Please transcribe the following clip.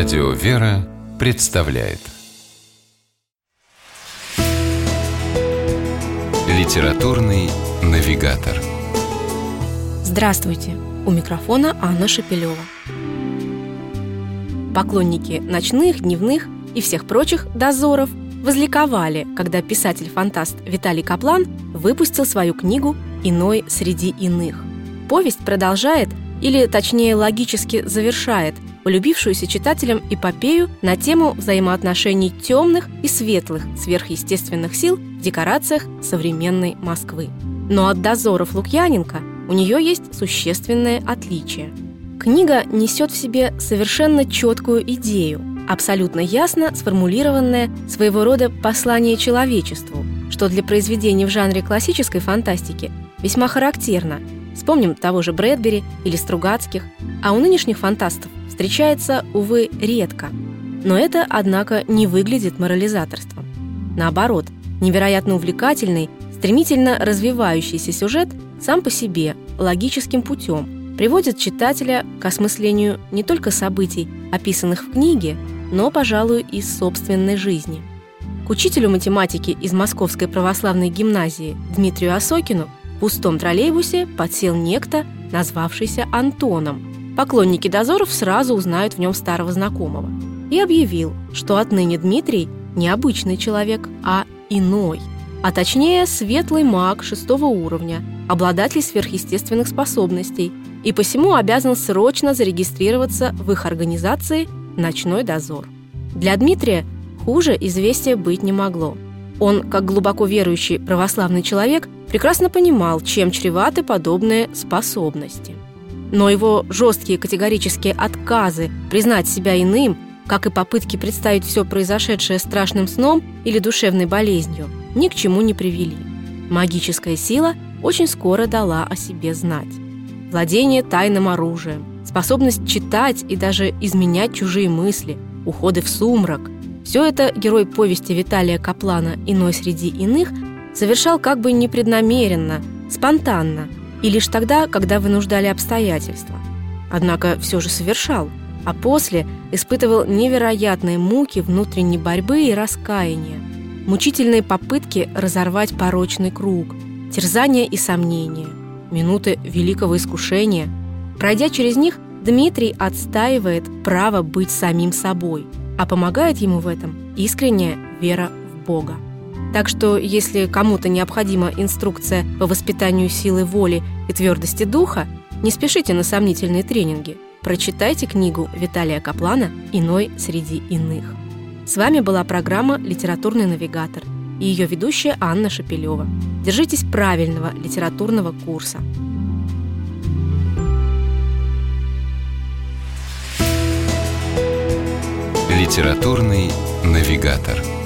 Радио «Вера» представляет Литературный навигатор Здравствуйте! У микрофона Анна Шапилева. Поклонники ночных, дневных и всех прочих дозоров возликовали, когда писатель-фантаст Виталий Каплан выпустил свою книгу «Иной среди иных». Повесть продолжает, или точнее логически завершает – полюбившуюся читателям эпопею на тему взаимоотношений темных и светлых сверхъестественных сил в декорациях современной Москвы. Но от дозоров Лукьяненко у нее есть существенное отличие. Книга несет в себе совершенно четкую идею, абсолютно ясно сформулированное своего рода послание человечеству, что для произведений в жанре классической фантастики весьма характерно. Вспомним того же Брэдбери или Стругацких, а у нынешних фантастов встречается, увы, редко. Но это, однако, не выглядит морализаторством. Наоборот, невероятно увлекательный, стремительно развивающийся сюжет сам по себе, логическим путем, приводит читателя к осмыслению не только событий, описанных в книге, но, пожалуй, и собственной жизни. К учителю математики из Московской православной гимназии Дмитрию Осокину пустом троллейбусе подсел некто, назвавшийся Антоном – Поклонники дозоров сразу узнают в нем старого знакомого. И объявил, что отныне Дмитрий не обычный человек, а иной. А точнее, светлый маг шестого уровня, обладатель сверхъестественных способностей, и посему обязан срочно зарегистрироваться в их организации «Ночной дозор». Для Дмитрия хуже известия быть не могло. Он, как глубоко верующий православный человек, прекрасно понимал, чем чреваты подобные способности – но его жесткие категорические отказы признать себя иным, как и попытки представить все произошедшее страшным сном или душевной болезнью, ни к чему не привели. Магическая сила очень скоро дала о себе знать. Владение тайным оружием, способность читать и даже изменять чужие мысли, уходы в сумрак – все это герой повести Виталия Каплана «Иной среди иных» совершал как бы непреднамеренно, спонтанно – и лишь тогда, когда вынуждали обстоятельства. Однако все же совершал, а после испытывал невероятные муки внутренней борьбы и раскаяния, мучительные попытки разорвать порочный круг, терзания и сомнения, минуты великого искушения. Пройдя через них, Дмитрий отстаивает право быть самим собой, а помогает ему в этом искренняя вера в Бога. Так что, если кому-то необходима инструкция по воспитанию силы воли и твердости духа, не спешите на сомнительные тренинги. Прочитайте книгу Виталия Каплана «Иной среди иных». С вами была программа «Литературный навигатор» и ее ведущая Анна Шапилева. Держитесь правильного литературного курса. Литературный навигатор.